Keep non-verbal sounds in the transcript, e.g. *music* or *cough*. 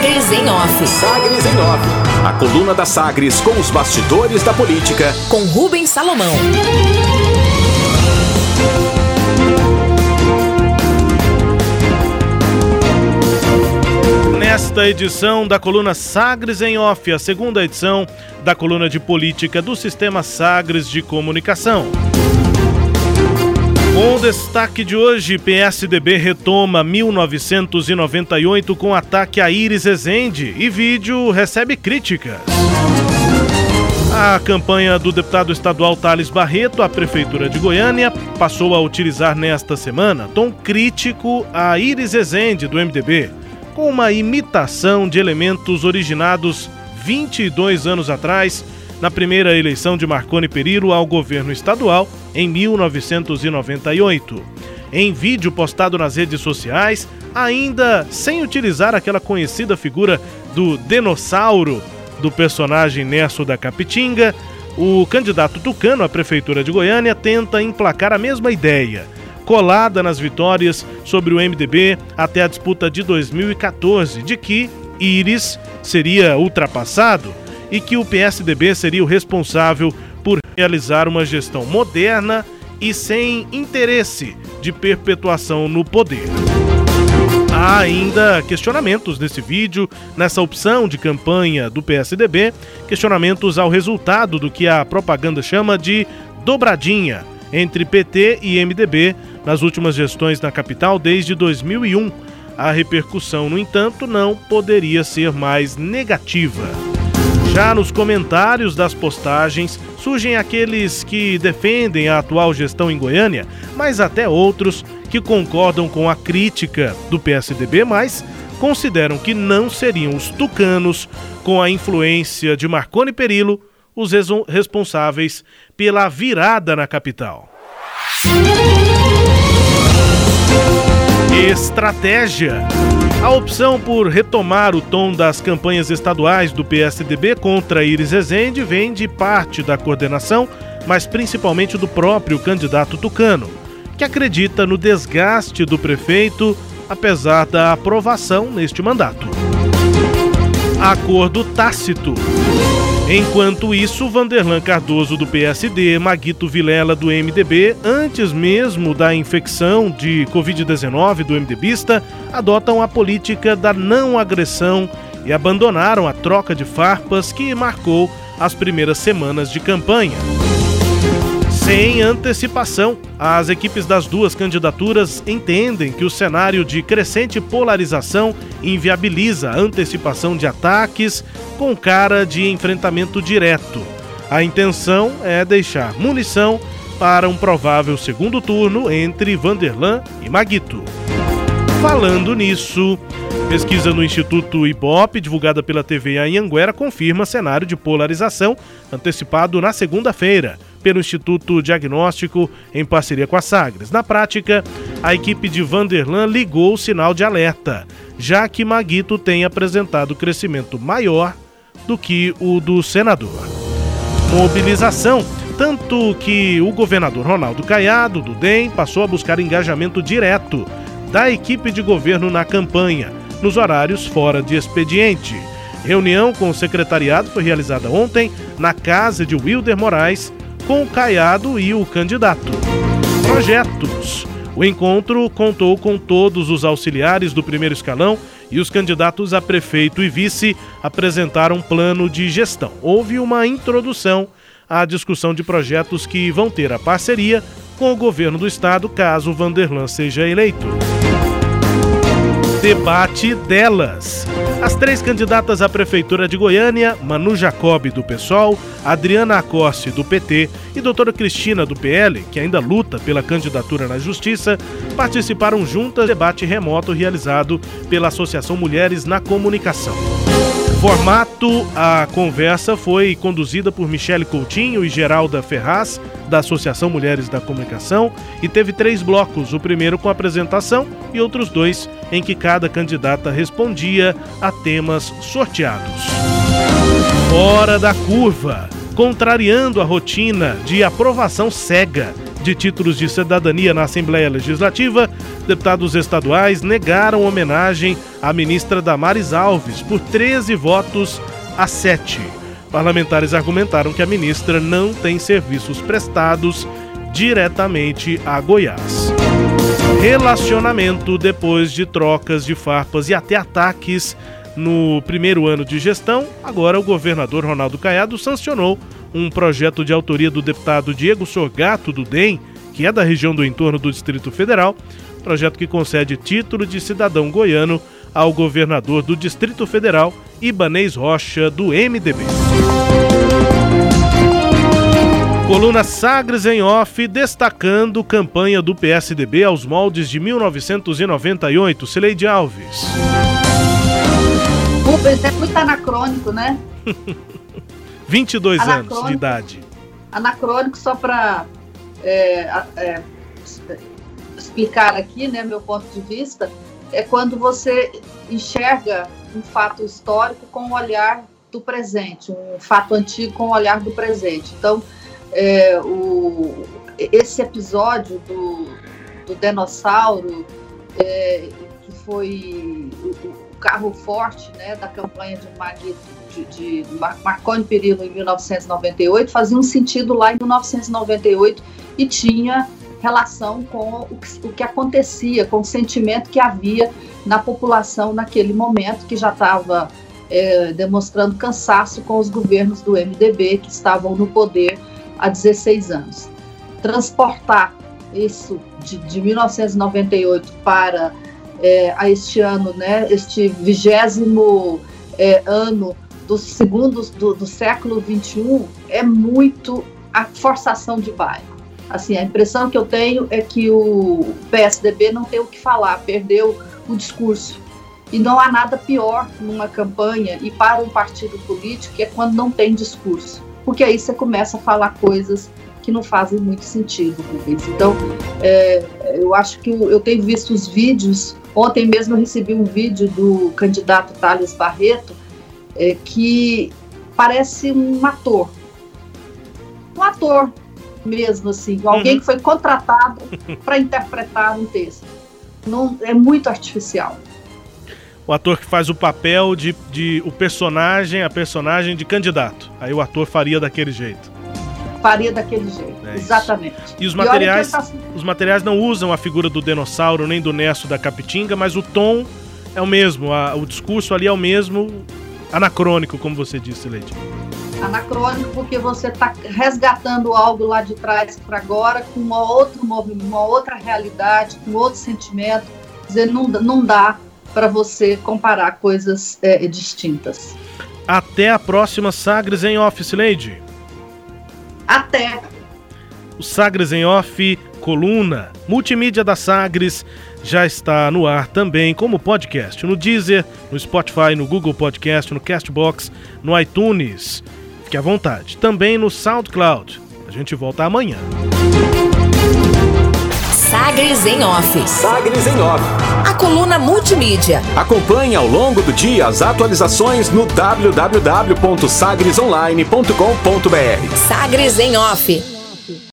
Sagres em Off. Sagres em Off. A coluna da Sagres com os bastidores da política. Com Rubens Salomão. Nesta edição da coluna Sagres em Off, a segunda edição da coluna de política do Sistema Sagres de Comunicação. Com o destaque de hoje, PSDB retoma 1998 com ataque a Iris Ezende e vídeo recebe críticas. A campanha do deputado estadual Thales Barreto à Prefeitura de Goiânia passou a utilizar nesta semana tom crítico a Iris Ezende, do MDB, com uma imitação de elementos originados 22 anos atrás na primeira eleição de Marconi Perillo ao governo estadual em 1998. Em vídeo postado nas redes sociais, ainda sem utilizar aquela conhecida figura do dinossauro do personagem Nerso da Capitinga, o candidato tucano à prefeitura de Goiânia tenta emplacar a mesma ideia, colada nas vitórias sobre o MDB até a disputa de 2014, de que Íris seria ultrapassado e que o PSDB seria o responsável por realizar uma gestão moderna e sem interesse de perpetuação no poder. Há ainda questionamentos nesse vídeo, nessa opção de campanha do PSDB, questionamentos ao resultado do que a propaganda chama de dobradinha entre PT e MDB nas últimas gestões na capital desde 2001. A repercussão, no entanto, não poderia ser mais negativa. Já nos comentários das postagens surgem aqueles que defendem a atual gestão em Goiânia, mas até outros que concordam com a crítica do PSDB, mas consideram que não seriam os tucanos, com a influência de Marconi Perillo, os responsáveis pela virada na capital. Estratégia. A opção por retomar o tom das campanhas estaduais do PSDB contra Iris Ezende vem de parte da coordenação, mas principalmente do próprio candidato tucano, que acredita no desgaste do prefeito, apesar da aprovação neste mandato. Acordo tácito. Enquanto isso, Vanderlan Cardoso do PSD, Maguito Vilela do MDB, antes mesmo da infecção de Covid-19 do MDBista, adotam a política da não agressão e abandonaram a troca de farpas que marcou as primeiras semanas de campanha. Sem antecipação, as equipes das duas candidaturas entendem que o cenário de crescente polarização inviabiliza a antecipação de ataques com cara de enfrentamento direto. A intenção é deixar munição para um provável segundo turno entre Vanderlan e Maguito. Falando nisso, pesquisa no Instituto Ibope, divulgada pela TV Anhanguera, confirma cenário de polarização antecipado na segunda-feira pelo Instituto Diagnóstico em parceria com a Sagres. Na prática, a equipe de Vanderlan ligou o sinal de alerta, já que Maguito tem apresentado crescimento maior do que o do senador. Mobilização tanto que o governador Ronaldo Caiado, do DEM, passou a buscar engajamento direto da equipe de governo na campanha, nos horários fora de expediente. Reunião com o secretariado foi realizada ontem na casa de Wilder Moraes, com o Caiado e o candidato. Projetos. O encontro contou com todos os auxiliares do primeiro escalão e os candidatos a prefeito e vice apresentaram um plano de gestão. Houve uma introdução à discussão de projetos que vão ter a parceria com o governo do estado caso Vanderlan seja eleito. Debate delas. As três candidatas à Prefeitura de Goiânia, Manu Jacob, do PSOL, Adriana Acossi, do PT, e doutora Cristina, do PL, que ainda luta pela candidatura na Justiça, participaram juntas do debate remoto realizado pela Associação Mulheres na Comunicação. Formato: a conversa foi conduzida por Michele Coutinho e Geralda Ferraz, da Associação Mulheres da Comunicação, e teve três blocos: o primeiro com apresentação e outros dois em que cada candidata respondia a temas sorteados. Fora da curva, contrariando a rotina de aprovação cega de títulos de cidadania na Assembleia Legislativa, deputados estaduais negaram homenagem à ministra Damares Alves por 13 votos a 7. Parlamentares argumentaram que a ministra não tem serviços prestados diretamente a Goiás. Relacionamento depois de trocas de farpas e até ataques no primeiro ano de gestão, agora o governador Ronaldo Caiado sancionou um projeto de autoria do deputado Diego Sorgato do DEM, que é da região do entorno do Distrito Federal, projeto que concede título de cidadão goiano ao governador do Distrito Federal, Ibanês Rocha, do MDB. Coluna Sagres em Off, destacando campanha do PSDB aos moldes de 1998. Cileide Alves. Rubens é muito anacrônico, né? *laughs* 22 anacrônico, anos de idade. Anacrônico, só para é, é, explicar aqui, né, meu ponto de vista, é quando você enxerga um fato histórico com o olhar do presente, um fato antigo com o olhar do presente. Então, é, o, esse episódio do, do dinossauro, é, que foi carro forte né, da campanha de, de, de Marconi Perillo em 1998, fazia um sentido lá em 1998 e tinha relação com o que, o que acontecia, com o sentimento que havia na população naquele momento, que já estava é, demonstrando cansaço com os governos do MDB que estavam no poder há 16 anos. Transportar isso de, de 1998 para é, a este ano, né, este vigésimo é, ano dos segundos do, do século 21 é muito a forçação de bairro. Assim, a impressão que eu tenho é que o PSDB não tem o que falar, perdeu o discurso. E não há nada pior numa campanha e para um partido político que é quando não tem discurso porque aí você começa a falar coisas que não fazem muito sentido. Então, é, eu acho que eu tenho visto os vídeos. Ontem mesmo eu recebi um vídeo do candidato Thales Barreto, é, que parece um ator. Um ator mesmo, assim, alguém uhum. que foi contratado *laughs* para interpretar um texto. Não, é muito artificial o ator que faz o papel de, de o personagem, a personagem de candidato. Aí o ator faria daquele jeito. Faria daquele jeito, é exatamente. E os materiais, tá... os materiais não usam a figura do dinossauro nem do Nesso da Capitinga, mas o tom é o mesmo, a, o discurso ali é o mesmo, anacrônico, como você disse, Leide. Anacrônico porque você está resgatando algo lá de trás para agora com uma outra, uma outra realidade, com outro sentimento. Quer dizer, não, não dá para você comparar coisas é, distintas. Até a próxima Sagres em Office, Lady. Até. O Sagres em Off, coluna, multimídia da Sagres, já está no ar também como podcast no Deezer, no Spotify, no Google Podcast, no Castbox, no iTunes. Fique à vontade. Também no SoundCloud. A gente volta amanhã. Sagres em Off. Sagres em Off. Coluna multimídia. Acompanhe ao longo do dia as atualizações no www.sagresonline.com.br. Sagres em Off.